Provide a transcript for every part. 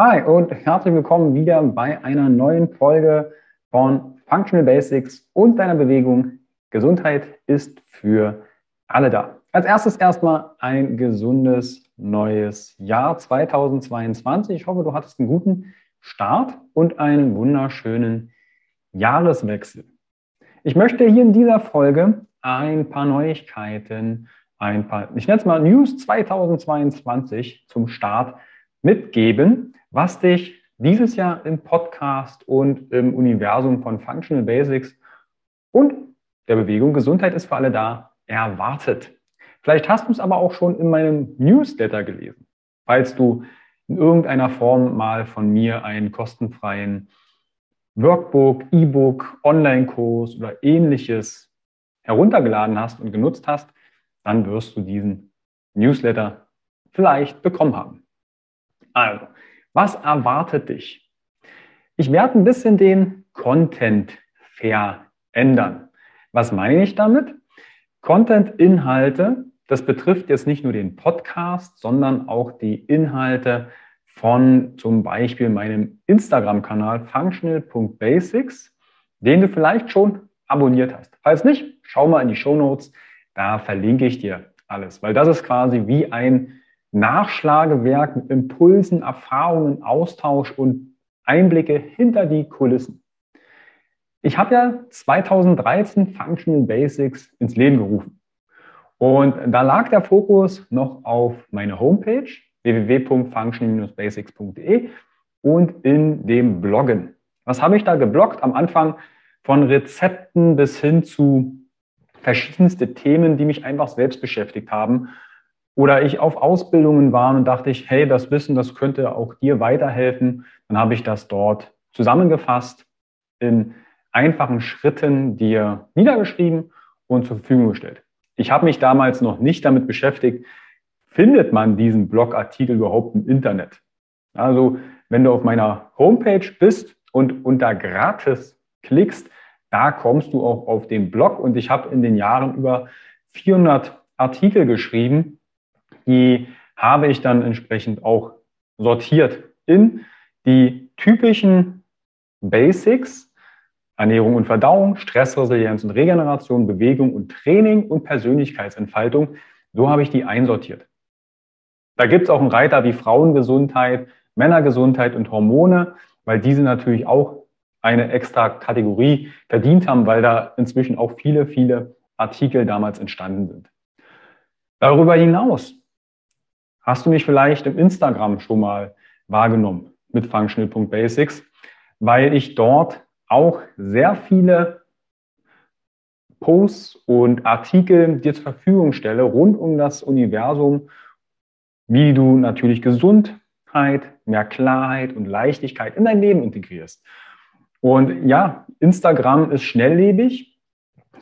Hi und herzlich willkommen wieder bei einer neuen Folge von Functional Basics und deiner Bewegung. Gesundheit ist für alle da. Als erstes erstmal ein gesundes neues Jahr 2022. Ich hoffe, du hattest einen guten Start und einen wunderschönen Jahreswechsel. Ich möchte hier in dieser Folge ein paar Neuigkeiten, ein paar, ich nenne es mal News 2022 zum Start mitgeben, was dich dieses Jahr im Podcast und im Universum von Functional Basics und der Bewegung Gesundheit ist für alle da erwartet. Vielleicht hast du es aber auch schon in meinem Newsletter gelesen. Falls du in irgendeiner Form mal von mir einen kostenfreien Workbook, E-Book, Online-Kurs oder ähnliches heruntergeladen hast und genutzt hast, dann wirst du diesen Newsletter vielleicht bekommen haben. Also, was erwartet dich? Ich werde ein bisschen den Content verändern. Was meine ich damit? Content-Inhalte, das betrifft jetzt nicht nur den Podcast, sondern auch die Inhalte von zum Beispiel meinem Instagram-Kanal functional.basics, den du vielleicht schon abonniert hast. Falls nicht, schau mal in die Show Notes, da verlinke ich dir alles, weil das ist quasi wie ein Nachschlagewerk mit Impulsen, Erfahrungen, Austausch und Einblicke hinter die Kulissen. Ich habe ja 2013 Functional Basics ins Leben gerufen. Und da lag der Fokus noch auf meine Homepage www.function-basics.de und in dem Bloggen. Was habe ich da gebloggt? Am Anfang von Rezepten bis hin zu verschiedenste Themen, die mich einfach selbst beschäftigt haben oder ich auf Ausbildungen war und dachte ich, hey, das Wissen, das könnte auch dir weiterhelfen. Dann habe ich das dort zusammengefasst, in einfachen Schritten dir niedergeschrieben und zur Verfügung gestellt. Ich habe mich damals noch nicht damit beschäftigt, findet man diesen Blogartikel überhaupt im Internet? Also, wenn du auf meiner Homepage bist und unter gratis klickst, da kommst du auch auf den Blog und ich habe in den Jahren über 400 Artikel geschrieben die habe ich dann entsprechend auch sortiert in die typischen Basics, Ernährung und Verdauung, Stressresilienz und Regeneration, Bewegung und Training und Persönlichkeitsentfaltung. So habe ich die einsortiert. Da gibt es auch einen Reiter wie Frauengesundheit, Männergesundheit und Hormone, weil diese natürlich auch eine extra Kategorie verdient haben, weil da inzwischen auch viele, viele Artikel damals entstanden sind. Darüber hinaus hast du mich vielleicht im Instagram schon mal wahrgenommen mit functional.basics, weil ich dort auch sehr viele Posts und Artikel dir zur Verfügung stelle rund um das Universum, wie du natürlich Gesundheit, mehr Klarheit und Leichtigkeit in dein Leben integrierst. Und ja, Instagram ist schnelllebig.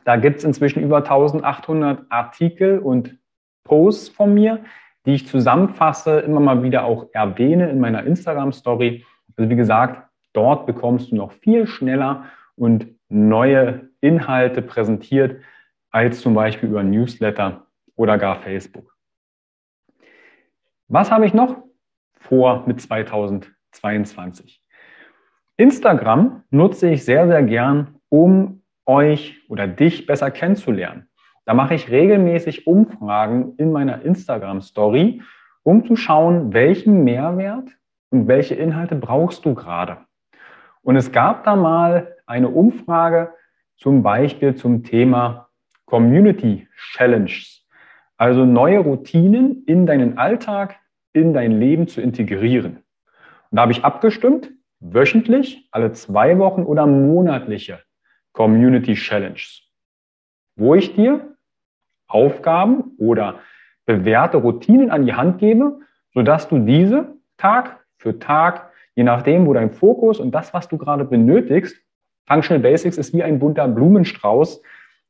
Da gibt es inzwischen über 1800 Artikel und Posts von mir, die ich zusammenfasse, immer mal wieder auch erwähne in meiner Instagram-Story. Also wie gesagt, dort bekommst du noch viel schneller und neue Inhalte präsentiert als zum Beispiel über Newsletter oder gar Facebook. Was habe ich noch vor mit 2022? Instagram nutze ich sehr, sehr gern, um euch oder dich besser kennenzulernen. Da mache ich regelmäßig Umfragen in meiner Instagram-Story, um zu schauen, welchen Mehrwert und welche Inhalte brauchst du gerade. Und es gab da mal eine Umfrage zum Beispiel zum Thema Community Challenges, also neue Routinen in deinen Alltag, in dein Leben zu integrieren. Und da habe ich abgestimmt, wöchentlich, alle zwei Wochen oder monatliche Community Challenges, wo ich dir Aufgaben oder bewährte Routinen an die Hand gebe, sodass du diese Tag für Tag, je nachdem, wo dein Fokus und das, was du gerade benötigst, Functional Basics ist wie ein bunter Blumenstrauß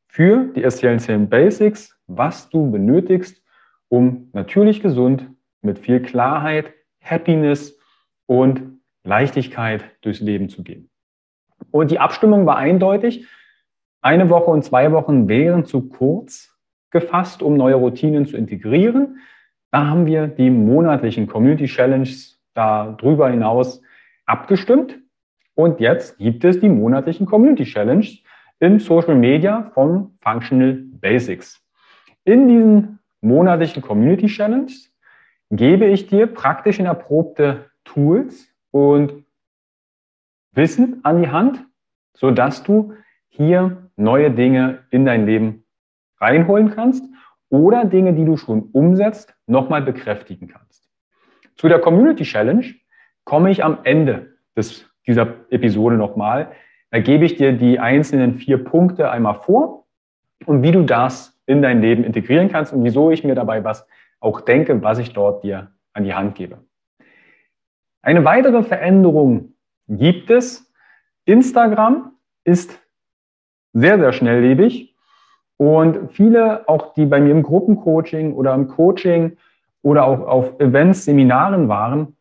für die essentiellen Basics, was du benötigst, um natürlich gesund mit viel Klarheit, Happiness und Leichtigkeit durchs Leben zu gehen. Und die Abstimmung war eindeutig. Eine Woche und zwei Wochen wären zu kurz gefasst, um neue Routinen zu integrieren. Da haben wir die monatlichen Community Challenges darüber hinaus abgestimmt. Und jetzt gibt es die monatlichen Community Challenge in Social Media von Functional Basics. In diesen monatlichen Community Challenge gebe ich dir praktisch in erprobte Tools und Wissen an die Hand, sodass du hier neue Dinge in dein Leben reinholen kannst oder Dinge, die du schon umsetzt, nochmal bekräftigen kannst. Zu der Community Challenge komme ich am Ende des, dieser Episode nochmal. Da gebe ich dir die einzelnen vier Punkte einmal vor und wie du das in dein Leben integrieren kannst und wieso ich mir dabei was auch denke, was ich dort dir an die Hand gebe. Eine weitere Veränderung gibt es. Instagram ist sehr, sehr schnelllebig und viele, auch die bei mir im Gruppencoaching oder im Coaching oder auch auf Events, Seminaren waren,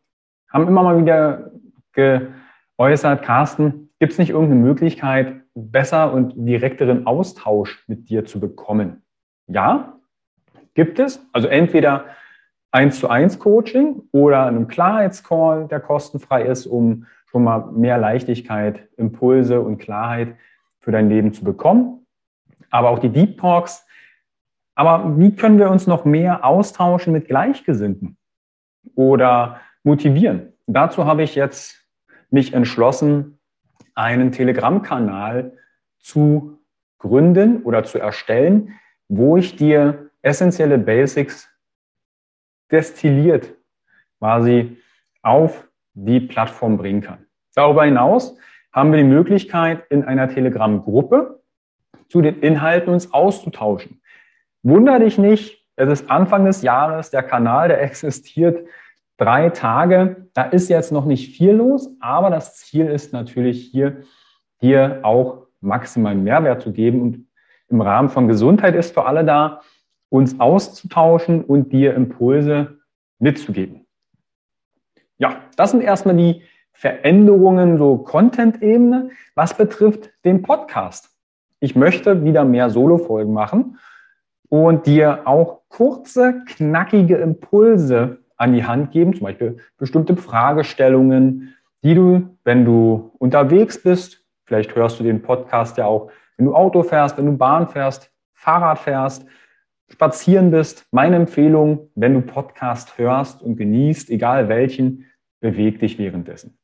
haben immer mal wieder geäußert, Carsten, gibt es nicht irgendeine Möglichkeit, besser und direkteren Austausch mit dir zu bekommen? Ja, gibt es. Also entweder eins zu eins Coaching oder einem Klarheitscall, der kostenfrei ist, um schon mal mehr Leichtigkeit, Impulse und Klarheit für dein Leben zu bekommen. Aber auch die Deep Talks. Aber wie können wir uns noch mehr austauschen mit Gleichgesinnten oder motivieren? Dazu habe ich jetzt mich entschlossen, einen Telegram-Kanal zu gründen oder zu erstellen, wo ich dir essentielle Basics destilliert quasi auf die Plattform bringen kann. Darüber hinaus haben wir die Möglichkeit, in einer Telegram-Gruppe zu den Inhalten uns auszutauschen. Wunder dich nicht, es ist Anfang des Jahres, der Kanal, der existiert drei Tage. Da ist jetzt noch nicht viel los, aber das Ziel ist natürlich hier, dir auch maximalen Mehrwert zu geben und im Rahmen von Gesundheit ist für alle da, uns auszutauschen und dir Impulse mitzugeben. Ja, das sind erstmal die Veränderungen so Content-Ebene. Was betrifft den Podcast? Ich möchte wieder mehr Solo-Folgen machen und dir auch kurze, knackige Impulse an die Hand geben, zum Beispiel bestimmte Fragestellungen, die du, wenn du unterwegs bist, vielleicht hörst du den Podcast ja auch, wenn du Auto fährst, wenn du Bahn fährst, Fahrrad fährst, spazieren bist. Meine Empfehlung, wenn du Podcast hörst und genießt, egal welchen, beweg dich währenddessen.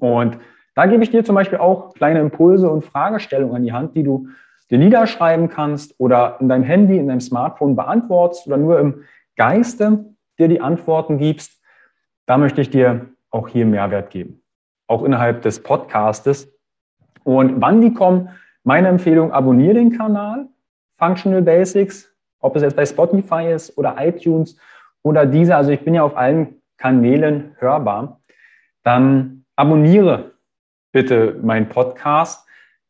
Und da gebe ich dir zum Beispiel auch kleine Impulse und Fragestellungen an die Hand, die du dir niederschreiben kannst oder in deinem Handy, in deinem Smartphone beantwortest oder nur im Geiste dir die Antworten gibst. Da möchte ich dir auch hier Mehrwert geben, auch innerhalb des Podcastes. Und wann die kommen, meine Empfehlung, abonniere den Kanal Functional Basics, ob es jetzt bei Spotify ist oder iTunes oder diese, also ich bin ja auf allen Kanälen hörbar, dann abonniere bitte meinen Podcast,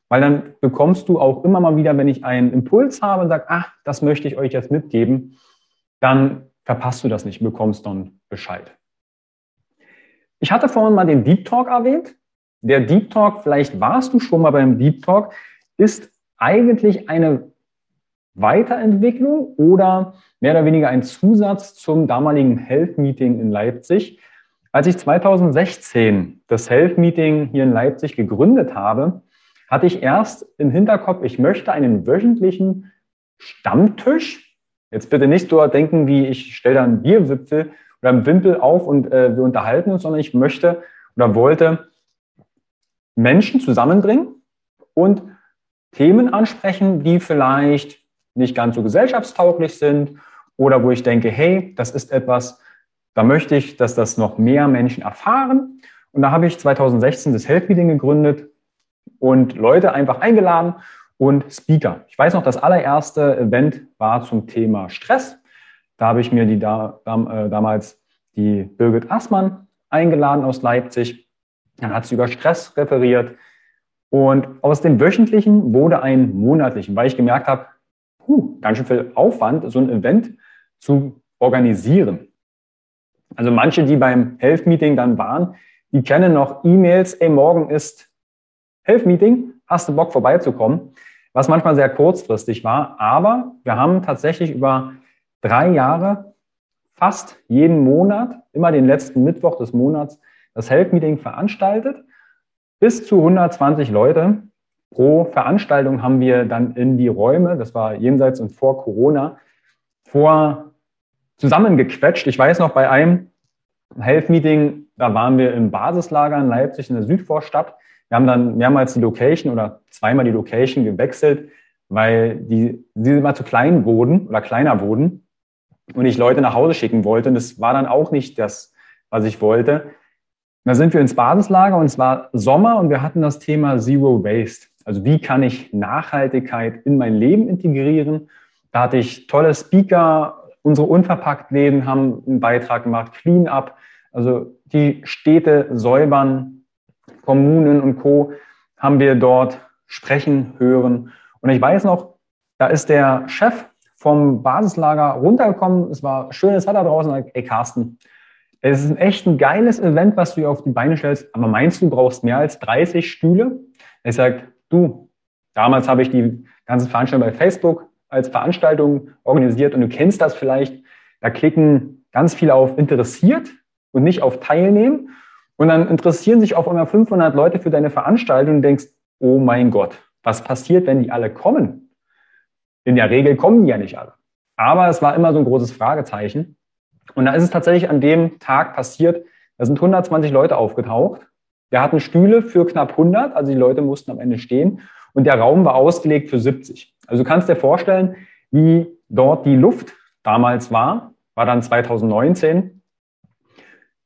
weil dann bekommst du auch immer mal wieder, wenn ich einen Impuls habe und sage, ach, das möchte ich euch jetzt mitgeben, dann verpasst du das nicht, bekommst dann Bescheid. Ich hatte vorhin mal den Deep Talk erwähnt. Der Deep Talk, vielleicht warst du schon mal beim Deep Talk, ist eigentlich eine Weiterentwicklung oder mehr oder weniger ein Zusatz zum damaligen Health Meeting in Leipzig. Als ich 2016 das Health Meeting hier in Leipzig gegründet habe, hatte ich erst im Hinterkopf, ich möchte einen wöchentlichen Stammtisch. Jetzt bitte nicht so denken, wie ich stelle da einen Bierwipfel oder einen Wimpel auf und äh, wir unterhalten uns, sondern ich möchte oder wollte Menschen zusammenbringen und Themen ansprechen, die vielleicht nicht ganz so gesellschaftstauglich sind oder wo ich denke, hey, das ist etwas, da möchte ich, dass das noch mehr Menschen erfahren. Und da habe ich 2016 das Health Meeting gegründet und Leute einfach eingeladen und Speaker. Ich weiß noch, das allererste Event war zum Thema Stress. Da habe ich mir die da, äh, damals die Birgit Assmann eingeladen aus Leipzig. Dann hat sie über Stress referiert. Und aus dem wöchentlichen wurde ein monatlichen, weil ich gemerkt habe, puh, ganz schön viel Aufwand, so ein Event zu organisieren. Also manche, die beim Health Meeting dann waren, die kennen noch E-Mails, ey, morgen ist Health Meeting, hast du Bock vorbeizukommen? Was manchmal sehr kurzfristig war, aber wir haben tatsächlich über drei Jahre fast jeden Monat, immer den letzten Mittwoch des Monats, das Health Meeting veranstaltet. Bis zu 120 Leute pro Veranstaltung haben wir dann in die Räume, das war jenseits und vor Corona, vor zusammengequetscht. Ich weiß noch, bei einem Health Meeting, da waren wir im Basislager in Leipzig in der Südvorstadt. Wir haben dann mehrmals die Location oder zweimal die Location gewechselt, weil die, die immer zu klein wurden oder kleiner wurden und ich Leute nach Hause schicken wollte. Und das war dann auch nicht das, was ich wollte. Da sind wir ins Basislager und es war Sommer und wir hatten das Thema Zero Waste. Also wie kann ich Nachhaltigkeit in mein Leben integrieren? Da hatte ich tolle Speaker, unsere Unverpacktläden haben einen Beitrag gemacht, Clean Up, also die Städte säubern, Kommunen und Co. haben wir dort sprechen hören. Und ich weiß noch, da ist der Chef vom Basislager runtergekommen. Es war schönes Wetter draußen. Ey, Carsten, es ist echt ein geiles Event, was du hier auf die Beine stellst. Aber meinst du, brauchst mehr als 30 Stühle? Ich sage, du, damals habe ich die ganze Veranstaltung bei Facebook als Veranstaltung organisiert und du kennst das vielleicht. Da klicken ganz viele auf interessiert und nicht auf teilnehmen. Und dann interessieren sich auf einmal 500 Leute für deine Veranstaltung und denkst, oh mein Gott, was passiert, wenn die alle kommen? In der Regel kommen die ja nicht alle. Aber es war immer so ein großes Fragezeichen. Und da ist es tatsächlich an dem Tag passiert, da sind 120 Leute aufgetaucht. Wir hatten Stühle für knapp 100, also die Leute mussten am Ende stehen. Und der Raum war ausgelegt für 70. Also du kannst dir vorstellen, wie dort die Luft damals war, war dann 2019.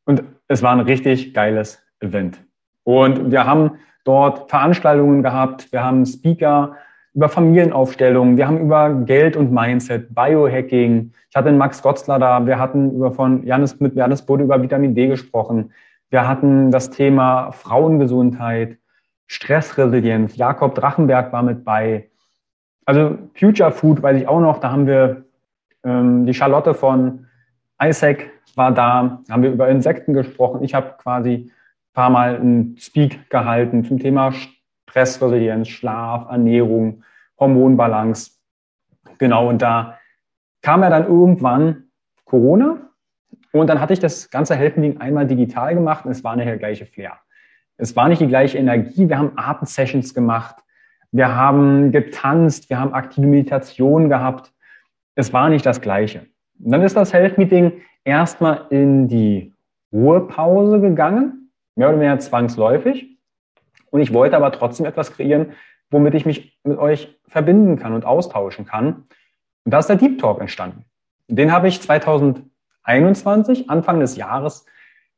Und es war ein richtig geiles Event. Und wir haben dort Veranstaltungen gehabt, wir haben Speaker über Familienaufstellungen, wir haben über Geld und Mindset, Biohacking. Ich hatte den Max Gotzler da, wir hatten über von Janis, mit Janis Bode über Vitamin D gesprochen. Wir hatten das Thema Frauengesundheit, Stressresilienz. Jakob Drachenberg war mit bei. Also Future Food weiß ich auch noch, da haben wir ähm, die Charlotte von Isaac war da, haben wir über Insekten gesprochen. Ich habe quasi ein paar Mal einen Speak gehalten zum Thema Stressresilienz, Schlaf, Ernährung, Hormonbalance. Genau, und da kam ja dann irgendwann Corona und dann hatte ich das ganze Helfending einmal digital gemacht und es war nicht der gleiche Flair. Es war nicht die gleiche Energie. Wir haben Atemsessions gemacht. Wir haben getanzt. Wir haben aktive Meditation gehabt. Es war nicht das Gleiche. Und dann ist das Health Meeting erstmal in die Ruhepause gegangen, mehr oder weniger zwangsläufig. Und ich wollte aber trotzdem etwas kreieren, womit ich mich mit euch verbinden kann und austauschen kann. Und da ist der Deep Talk entstanden. Den habe ich 2021, Anfang des Jahres,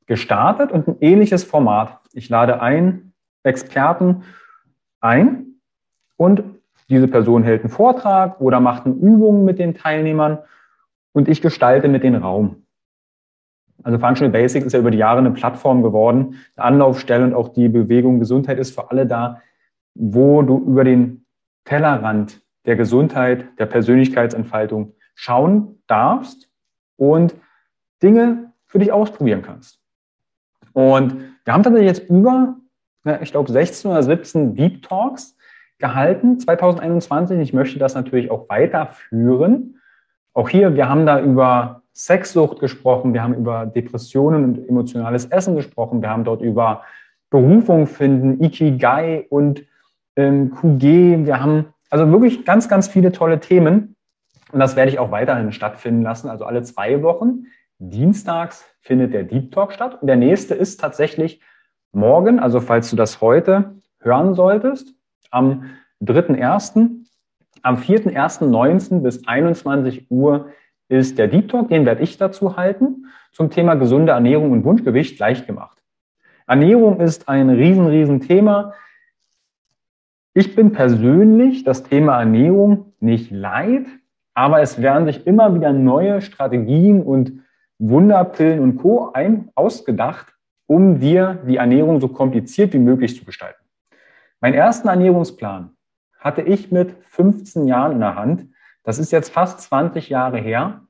gestartet und ein ähnliches Format. Ich lade ein Experten ein und diese Person hält einen Vortrag oder macht eine Übung mit den Teilnehmern und ich gestalte mit den Raum. Also Functional Basics ist ja über die Jahre eine Plattform geworden, eine Anlaufstelle und auch die Bewegung Gesundheit ist für alle da, wo du über den Tellerrand der Gesundheit, der Persönlichkeitsentfaltung schauen darfst und Dinge für dich ausprobieren kannst. Und wir haben tatsächlich jetzt über, ich glaube, 16 oder 17 Deep Talks gehalten 2021. Ich möchte das natürlich auch weiterführen. Auch hier, wir haben da über Sexsucht gesprochen, wir haben über Depressionen und emotionales Essen gesprochen, wir haben dort über Berufung finden, Ikigai und ähm, QG. Wir haben also wirklich ganz, ganz viele tolle Themen. Und das werde ich auch weiterhin stattfinden lassen. Also alle zwei Wochen. Dienstags findet der Deep Talk statt. Und der nächste ist tatsächlich morgen, also falls du das heute hören solltest, am 3.1., am 4.1.19 bis 21 Uhr ist der Deep Talk, den werde ich dazu halten, zum Thema gesunde Ernährung und Wunschgewicht leicht gemacht. Ernährung ist ein riesen, riesen Thema. Ich bin persönlich das Thema Ernährung nicht leid, aber es werden sich immer wieder neue Strategien und Wunderpillen und Co. Ein, ausgedacht, um dir die Ernährung so kompliziert wie möglich zu gestalten. Meinen ersten Ernährungsplan hatte ich mit 15 Jahren in der Hand das ist jetzt fast 20 Jahre her.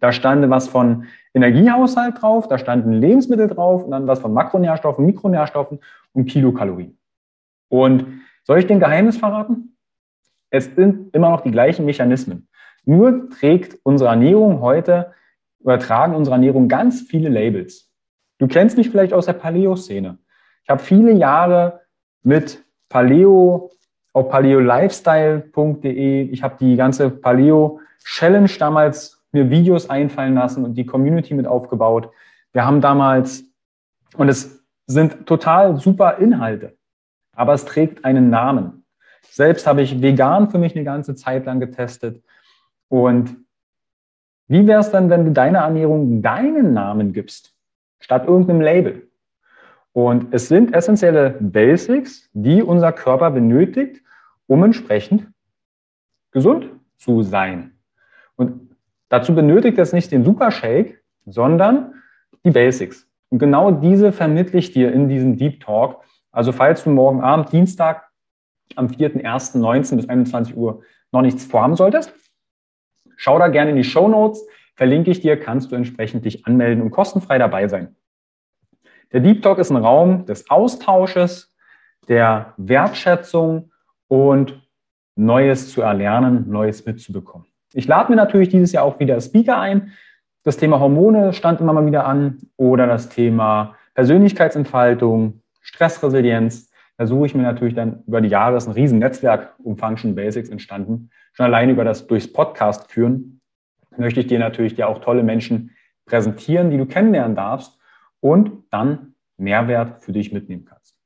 Da stand was von Energiehaushalt drauf, da standen Lebensmittel drauf und dann was von Makronährstoffen, Mikronährstoffen und Kilokalorien. Und soll ich den Geheimnis verraten? Es sind immer noch die gleichen Mechanismen. Nur trägt unsere Ernährung heute übertragen unsere Ernährung ganz viele Labels. Du kennst mich vielleicht aus der Paleo-Szene. Ich habe viele Jahre mit Paleo auf paleolifestyle.de. Ich habe die ganze Paleo Challenge damals mir Videos einfallen lassen und die Community mit aufgebaut. Wir haben damals, und es sind total super Inhalte, aber es trägt einen Namen. Selbst habe ich vegan für mich eine ganze Zeit lang getestet. Und wie wäre es dann, wenn du deiner Ernährung deinen Namen gibst, statt irgendeinem Label? Und es sind essentielle Basics, die unser Körper benötigt, um entsprechend gesund zu sein. Und dazu benötigt es nicht den Supershake, sondern die Basics. Und genau diese vermittle ich dir in diesem Deep Talk. Also falls du morgen Abend, Dienstag, am 4.1.19 bis 21 Uhr noch nichts vorhaben solltest, schau da gerne in die Show Notes. Verlinke ich dir, kannst du entsprechend dich anmelden und kostenfrei dabei sein. Der Deep Talk ist ein Raum des Austausches, der Wertschätzung und Neues zu erlernen, Neues mitzubekommen. Ich lade mir natürlich dieses Jahr auch wieder Speaker ein. Das Thema Hormone stand immer mal wieder an oder das Thema Persönlichkeitsentfaltung, Stressresilienz. Da suche ich mir natürlich dann über die Jahre, ist ein riesen Netzwerk um Function Basics entstanden. Schon alleine über das durchs Podcast führen möchte ich dir natürlich dir auch tolle Menschen präsentieren, die du kennenlernen darfst und dann Mehrwert für dich mitnehmen kannst.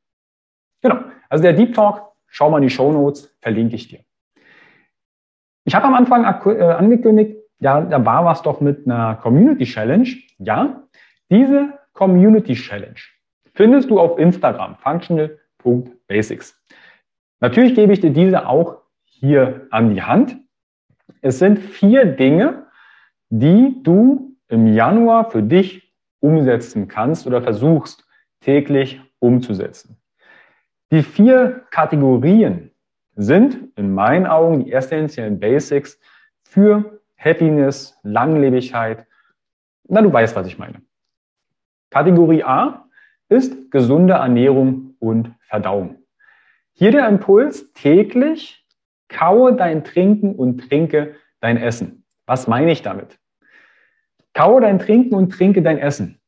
Genau. Also der Deep Talk Schau mal in die Show Notes, verlinke ich dir. Ich habe am Anfang äh, angekündigt, ja, da war was doch mit einer Community Challenge. Ja, diese Community Challenge findest du auf Instagram, functional.basics. Natürlich gebe ich dir diese auch hier an die Hand. Es sind vier Dinge, die du im Januar für dich umsetzen kannst oder versuchst täglich umzusetzen. Die vier Kategorien sind in meinen Augen die essentiellen Basics für Happiness, Langlebigkeit. Na, du weißt, was ich meine. Kategorie A ist gesunde Ernährung und Verdauung. Hier der Impuls, täglich kaue dein Trinken und trinke dein Essen. Was meine ich damit? Kaue dein Trinken und trinke dein Essen.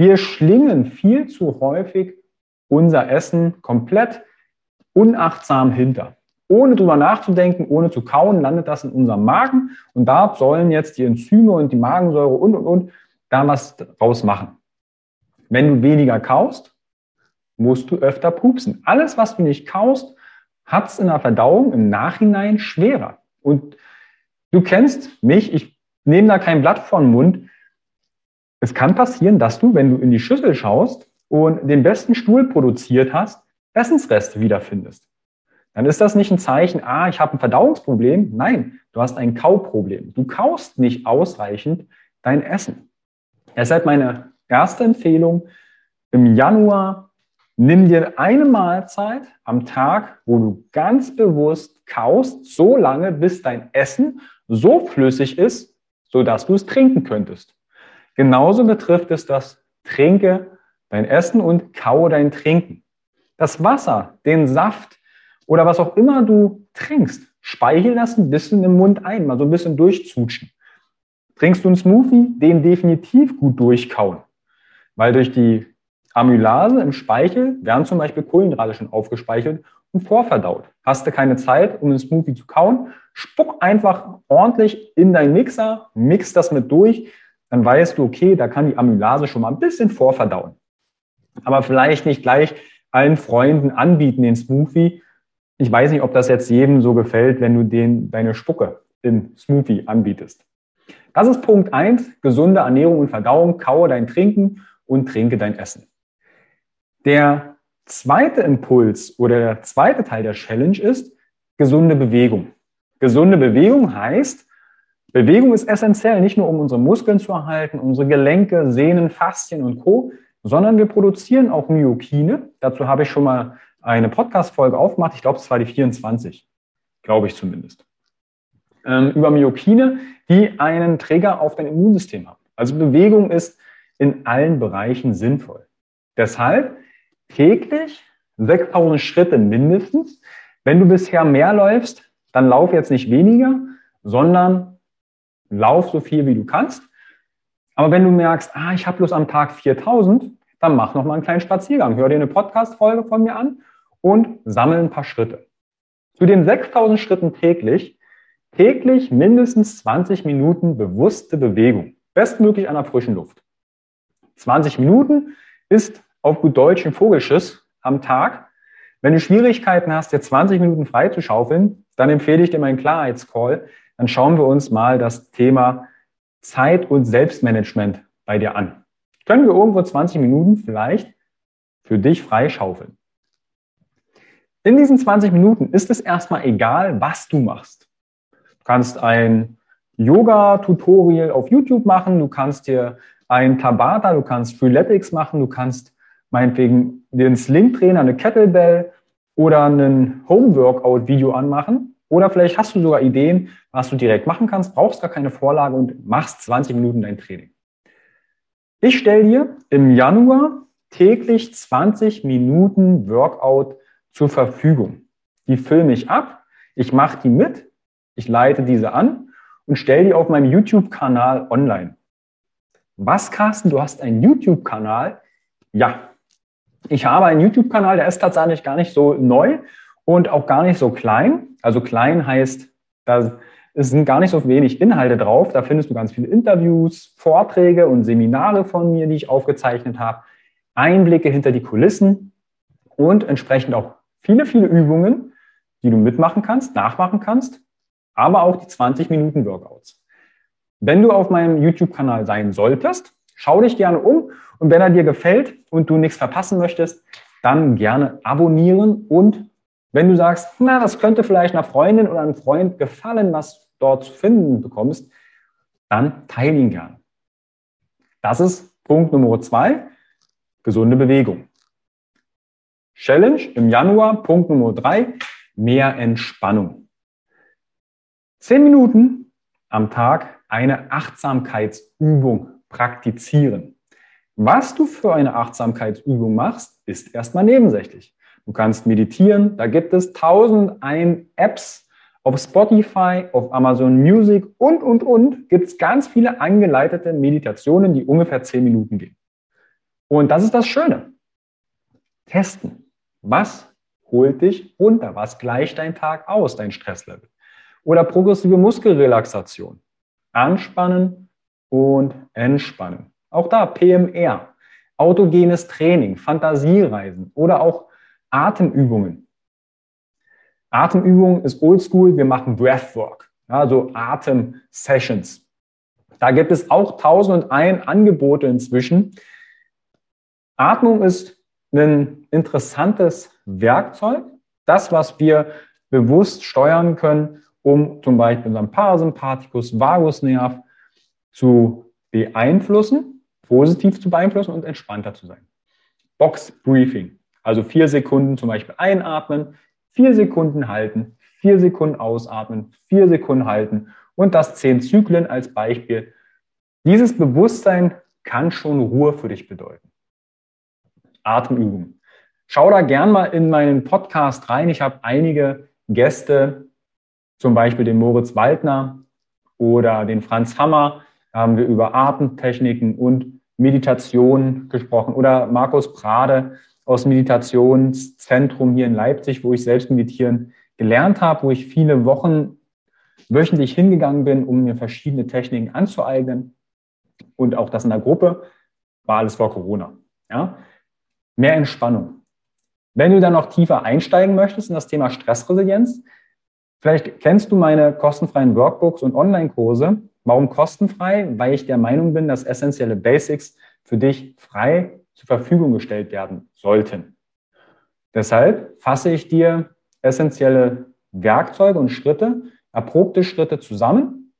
Wir schlingen viel zu häufig unser Essen komplett unachtsam hinter. Ohne drüber nachzudenken, ohne zu kauen, landet das in unserem Magen und da sollen jetzt die Enzyme und die Magensäure und und und da was draus machen. Wenn du weniger kaust, musst du öfter pupsen. Alles, was du nicht kaust, hat es in der Verdauung im Nachhinein schwerer. Und du kennst mich, ich nehme da kein Blatt vor den Mund. Es kann passieren, dass du, wenn du in die Schüssel schaust, und den besten Stuhl produziert hast, Essensreste wiederfindest. Dann ist das nicht ein Zeichen, ah, ich habe ein Verdauungsproblem. Nein, du hast ein Kauproblem. Du kaust nicht ausreichend dein Essen. Deshalb meine erste Empfehlung im Januar, nimm dir eine Mahlzeit am Tag, wo du ganz bewusst kaust, so lange, bis dein Essen so flüssig ist, sodass du es trinken könntest. Genauso betrifft es das Trinke dein Essen und kaue dein Trinken. Das Wasser, den Saft oder was auch immer du trinkst, speichel das ein bisschen im Mund ein, mal so ein bisschen durchzutschen. Trinkst du einen Smoothie, den definitiv gut durchkauen, weil durch die Amylase im Speichel werden zum Beispiel Kohlenhydrate schon aufgespeichert und vorverdaut. Hast du keine Zeit, um einen Smoothie zu kauen, spuck einfach ordentlich in deinen Mixer, mix das mit durch, dann weißt du, okay, da kann die Amylase schon mal ein bisschen vorverdauen aber vielleicht nicht gleich allen Freunden anbieten, den Smoothie. Ich weiß nicht, ob das jetzt jedem so gefällt, wenn du den, deine Spucke im Smoothie anbietest. Das ist Punkt eins: gesunde Ernährung und Verdauung. Kaue dein Trinken und trinke dein Essen. Der zweite Impuls oder der zweite Teil der Challenge ist gesunde Bewegung. Gesunde Bewegung heißt, Bewegung ist essentiell, nicht nur um unsere Muskeln zu erhalten, unsere Gelenke, Sehnen, Faszien und Co., sondern wir produzieren auch Myokine. Dazu habe ich schon mal eine Podcast-Folge aufgemacht. Ich glaube, es war die 24. Glaube ich zumindest. Ähm, über Myokine, die einen Träger auf dein Immunsystem haben. Also Bewegung ist in allen Bereichen sinnvoll. Deshalb täglich 6000 Schritte mindestens. Wenn du bisher mehr läufst, dann lauf jetzt nicht weniger, sondern lauf so viel wie du kannst. Aber wenn du merkst, ah, ich habe bloß am Tag 4000, dann mach noch mal einen kleinen Spaziergang. Hör dir eine Podcast-Folge von mir an und sammel ein paar Schritte. Zu den 6000 Schritten täglich, täglich mindestens 20 Minuten bewusste Bewegung. Bestmöglich an der frischen Luft. 20 Minuten ist auf gut Deutsch ein Vogelschiss am Tag. Wenn du Schwierigkeiten hast, dir 20 Minuten frei zu schaufeln, dann empfehle ich dir meinen Klarheitscall. Dann schauen wir uns mal das Thema Zeit und Selbstmanagement bei dir an. Können wir irgendwo 20 Minuten vielleicht für dich freischaufeln? In diesen 20 Minuten ist es erstmal egal, was du machst. Du kannst ein Yoga-Tutorial auf YouTube machen, du kannst dir ein Tabata, du kannst Freeletics machen, du kannst meinetwegen einen Sling-Trainer, eine Kettlebell oder ein Home-Workout-Video anmachen. Oder vielleicht hast du sogar Ideen, was du direkt machen kannst, brauchst gar keine Vorlage und machst 20 Minuten dein Training. Ich stelle dir im Januar täglich 20 Minuten Workout zur Verfügung. Die filme ich ab, ich mache die mit, ich leite diese an und stelle die auf meinem YouTube-Kanal online. Was, Carsten, du hast einen YouTube-Kanal? Ja, ich habe einen YouTube-Kanal, der ist tatsächlich gar nicht so neu und auch gar nicht so klein. Also klein heißt, da sind gar nicht so wenig Inhalte drauf. Da findest du ganz viele Interviews, Vorträge und Seminare von mir, die ich aufgezeichnet habe, Einblicke hinter die Kulissen und entsprechend auch viele, viele Übungen, die du mitmachen kannst, nachmachen kannst, aber auch die 20 Minuten Workouts. Wenn du auf meinem YouTube-Kanal sein solltest, schau dich gerne um und wenn er dir gefällt und du nichts verpassen möchtest, dann gerne abonnieren und wenn du sagst, na, das könnte vielleicht einer Freundin oder einem Freund gefallen, was dort zu finden bekommst, dann teile ihn gerne. Das ist Punkt Nummer zwei, gesunde Bewegung. Challenge im Januar, Punkt Nummer drei, mehr Entspannung. Zehn Minuten am Tag eine Achtsamkeitsübung praktizieren. Was du für eine Achtsamkeitsübung machst, ist erstmal nebensächlich. Du kannst meditieren, da gibt es 1001 Apps auf Spotify, auf Amazon Music und, und, und gibt es ganz viele angeleitete Meditationen, die ungefähr 10 Minuten gehen. Und das ist das Schöne. Testen. Was holt dich runter? Was gleicht dein Tag aus, dein Stresslevel? Oder progressive Muskelrelaxation. Anspannen und entspannen. Auch da PMR, autogenes Training, Fantasiereisen oder auch Atemübungen. Atemübungen ist oldschool, wir machen Breathwork, also Atem-Sessions. Da gibt es auch tausend und ein Angebote inzwischen. Atmung ist ein interessantes Werkzeug, das, was wir bewusst steuern können, um zum Beispiel unseren Parasympathikus, Vagusnerv zu beeinflussen, positiv zu beeinflussen und entspannter zu sein. Box Briefing, also vier Sekunden zum Beispiel einatmen, vier Sekunden halten, vier Sekunden ausatmen, vier Sekunden halten und das zehn Zyklen als Beispiel. Dieses Bewusstsein kann schon Ruhe für dich bedeuten. Atemübungen. Schau da gern mal in meinen Podcast rein. Ich habe einige Gäste, zum Beispiel den Moritz Waldner oder den Franz Hammer. Da haben wir über Atemtechniken und Meditation gesprochen. Oder Markus Prade aus Meditationszentrum hier in Leipzig, wo ich selbst meditieren gelernt habe, wo ich viele Wochen wöchentlich hingegangen bin, um mir verschiedene Techniken anzueignen. Und auch das in der Gruppe war alles vor Corona. Ja? mehr Entspannung. Wenn du dann noch tiefer einsteigen möchtest in das Thema Stressresilienz, vielleicht kennst du meine kostenfreien Workbooks und Online-Kurse. Warum kostenfrei? Weil ich der Meinung bin, dass essentielle Basics für dich frei zur Verfügung gestellt werden sollten. Deshalb fasse ich dir essentielle Werkzeuge und Schritte, erprobte Schritte zusammen.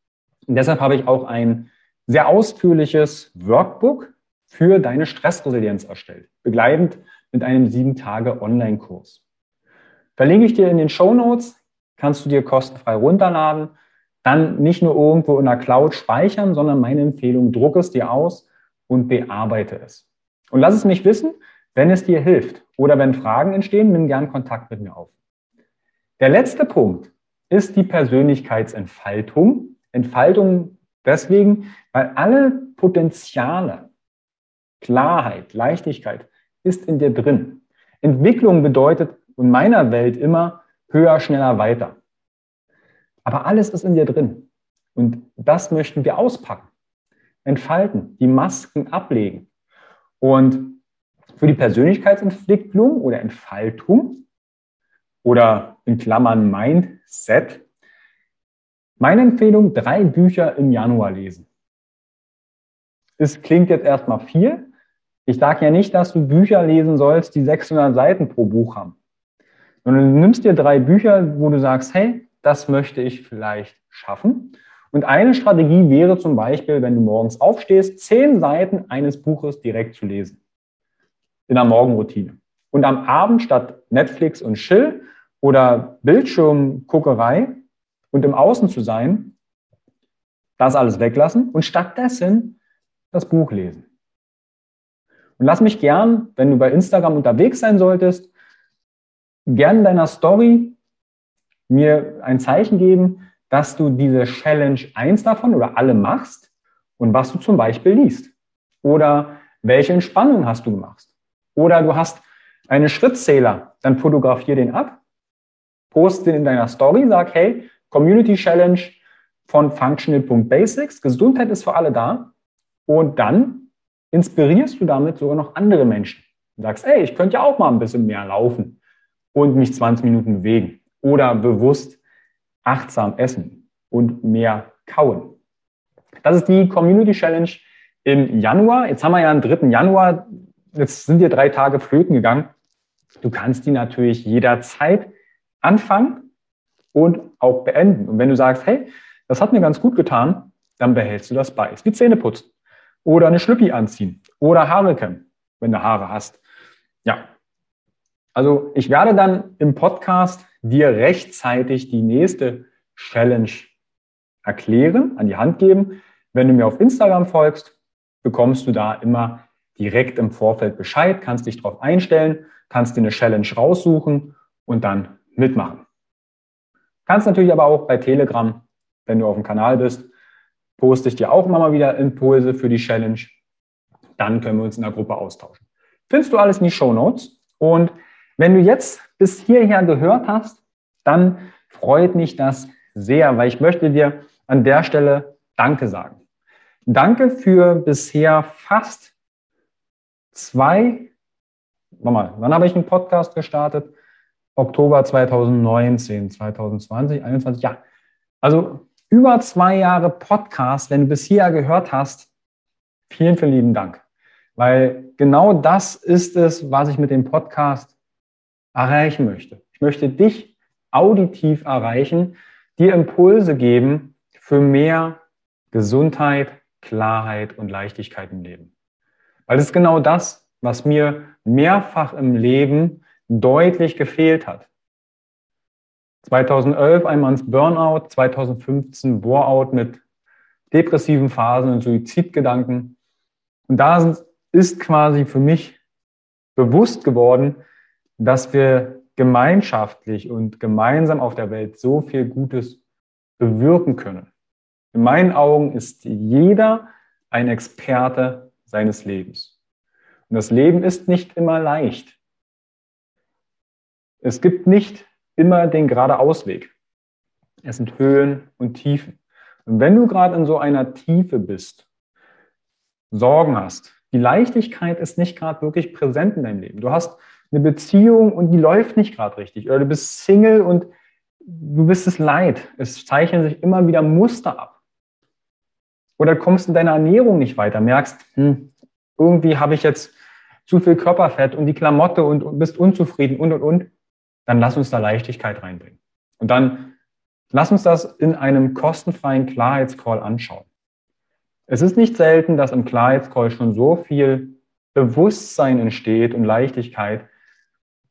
Und deshalb habe ich auch ein sehr ausführliches Workbook für deine Stressresilienz erstellt, begleitend mit einem sieben Tage Online-Kurs. Verlinke ich dir in den Show Notes, kannst du dir kostenfrei runterladen, dann nicht nur irgendwo in der Cloud speichern, sondern meine Empfehlung, druck es dir aus und bearbeite es. Und lass es mich wissen, wenn es dir hilft oder wenn Fragen entstehen, nimm gern Kontakt mit mir auf. Der letzte Punkt ist die Persönlichkeitsentfaltung. Entfaltung Deswegen, weil alle Potenziale, Klarheit, Leichtigkeit ist in dir drin. Entwicklung bedeutet in meiner Welt immer höher, schneller, weiter. Aber alles ist in dir drin. Und das möchten wir auspacken, entfalten, die Masken ablegen. Und für die Persönlichkeitsentwicklung oder Entfaltung oder in Klammern Mindset, meine Empfehlung, drei Bücher im Januar lesen. Es klingt jetzt erstmal viel. Ich sage ja nicht, dass du Bücher lesen sollst, die 600 Seiten pro Buch haben. Sondern du nimmst dir drei Bücher, wo du sagst, hey, das möchte ich vielleicht schaffen. Und eine Strategie wäre zum Beispiel, wenn du morgens aufstehst, zehn Seiten eines Buches direkt zu lesen. In der Morgenroutine. Und am Abend statt Netflix und Chill oder Bildschirmguckerei und im Außen zu sein, das alles weglassen und stattdessen das Buch lesen. Und lass mich gern, wenn du bei Instagram unterwegs sein solltest, gern in deiner Story mir ein Zeichen geben, dass du diese Challenge eins davon oder alle machst und was du zum Beispiel liest. Oder welche Entspannung hast du gemacht. Oder du hast einen Schrittzähler, dann fotografier den ab, post den in deiner Story, sag, hey, Community Challenge von Functional.basics, Gesundheit ist für alle da. Und dann inspirierst du damit sogar noch andere Menschen. Du sagst, hey, ich könnte ja auch mal ein bisschen mehr laufen und mich 20 Minuten bewegen oder bewusst achtsam essen und mehr kauen. Das ist die Community Challenge im Januar. Jetzt haben wir ja den 3. Januar. Jetzt sind dir drei Tage flöten gegangen. Du kannst die natürlich jederzeit anfangen und auch beenden. Und wenn du sagst, hey, das hat mir ganz gut getan, dann behältst du das bei. Es ist wie Zähne putzen oder eine Schlüppi anziehen oder Haare kämmen, wenn du Haare hast. Ja. Also ich werde dann im Podcast dir rechtzeitig die nächste Challenge erklären, an die Hand geben. Wenn du mir auf Instagram folgst, bekommst du da immer direkt im Vorfeld Bescheid, kannst dich darauf einstellen, kannst dir eine Challenge raussuchen und dann mitmachen. Kannst natürlich aber auch bei Telegram, wenn du auf dem Kanal bist, poste ich dir auch immer mal wieder Impulse für die Challenge. Dann können wir uns in der Gruppe austauschen. Findest du alles in die Show Notes. Und wenn du jetzt bis hierher gehört hast, dann freut mich das sehr, weil ich möchte dir an der Stelle Danke sagen. Danke für bisher fast zwei, warte mal, wann habe ich einen Podcast gestartet? Oktober 2019, 2020, 2021, ja. Also über zwei Jahre Podcast, wenn du bis hierher gehört hast, vielen, vielen lieben Dank. Weil genau das ist es, was ich mit dem Podcast erreichen möchte. Ich möchte dich auditiv erreichen, dir Impulse geben für mehr Gesundheit, Klarheit und Leichtigkeit im Leben. Weil es ist genau das, was mir mehrfach im Leben deutlich gefehlt hat. 2011 einmal ins Burnout, 2015 Boreout mit depressiven Phasen und Suizidgedanken. Und da ist quasi für mich bewusst geworden, dass wir gemeinschaftlich und gemeinsam auf der Welt so viel Gutes bewirken können. In meinen Augen ist jeder ein Experte seines Lebens. Und das Leben ist nicht immer leicht. Es gibt nicht immer den gerade Ausweg. Es sind Höhen und Tiefen. Und wenn du gerade in so einer Tiefe bist, Sorgen hast, die Leichtigkeit ist nicht gerade wirklich präsent in deinem Leben. Du hast eine Beziehung und die läuft nicht gerade richtig. Oder du bist Single und du bist es leid. Es zeichnen sich immer wieder Muster ab. Oder du kommst in deiner Ernährung nicht weiter, merkst, hm, irgendwie habe ich jetzt zu viel Körperfett und die Klamotte und bist unzufrieden und und und. Dann lass uns da Leichtigkeit reinbringen. Und dann lass uns das in einem kostenfreien Klarheitscall anschauen. Es ist nicht selten, dass im Klarheitscall schon so viel Bewusstsein entsteht und Leichtigkeit,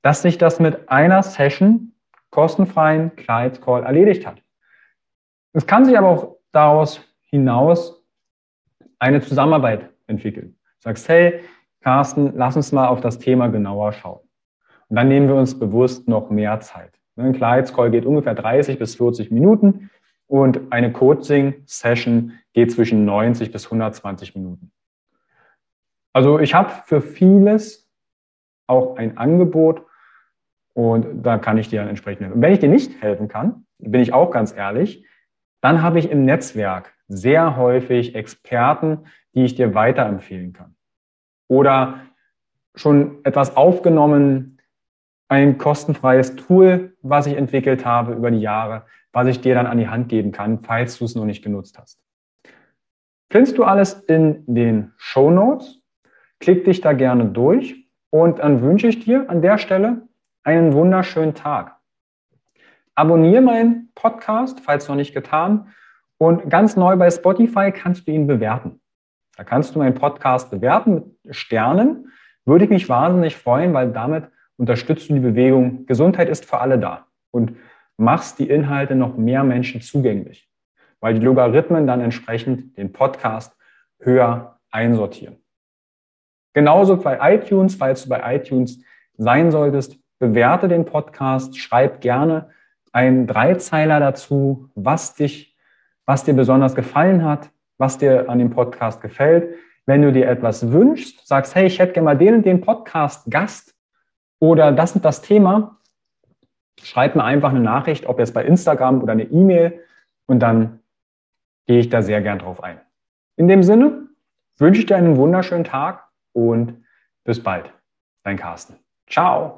dass sich das mit einer Session kostenfreien Klarheitscall erledigt hat. Es kann sich aber auch daraus hinaus eine Zusammenarbeit entwickeln. Du sagst, hey, Carsten, lass uns mal auf das Thema genauer schauen. Und dann nehmen wir uns bewusst noch mehr Zeit. Ein Klarheitscall geht ungefähr 30 bis 40 Minuten. und eine Coaching-Session geht zwischen 90 bis 120 Minuten. Also ich habe für vieles auch ein Angebot und da kann ich dir dann entsprechend helfen. Und wenn ich dir nicht helfen kann, bin ich auch ganz ehrlich, dann habe ich im Netzwerk sehr häufig Experten, die ich dir weiterempfehlen kann. Oder schon etwas aufgenommen, ein kostenfreies Tool, was ich entwickelt habe über die Jahre, was ich dir dann an die Hand geben kann, falls du es noch nicht genutzt hast. Findest du alles in den Show Notes? Klick dich da gerne durch und dann wünsche ich dir an der Stelle einen wunderschönen Tag. Abonniere meinen Podcast, falls noch nicht getan. Und ganz neu bei Spotify kannst du ihn bewerten. Da kannst du meinen Podcast bewerten mit Sternen. Würde ich mich wahnsinnig freuen, weil damit unterstützt du die Bewegung Gesundheit ist für alle da und machst die Inhalte noch mehr Menschen zugänglich, weil die Logarithmen dann entsprechend den Podcast höher einsortieren. Genauso bei iTunes, falls du bei iTunes sein solltest, bewerte den Podcast, schreib gerne einen Dreizeiler dazu, was dich, was dir besonders gefallen hat, was dir an dem Podcast gefällt. Wenn du dir etwas wünschst, sagst, hey, ich hätte gerne mal den und den Podcast-Gast oder das und das Thema, schreib mir einfach eine Nachricht, ob jetzt bei Instagram oder eine E-Mail und dann gehe ich da sehr gern drauf ein. In dem Sinne wünsche ich dir einen wunderschönen Tag und bis bald. Dein Carsten. Ciao.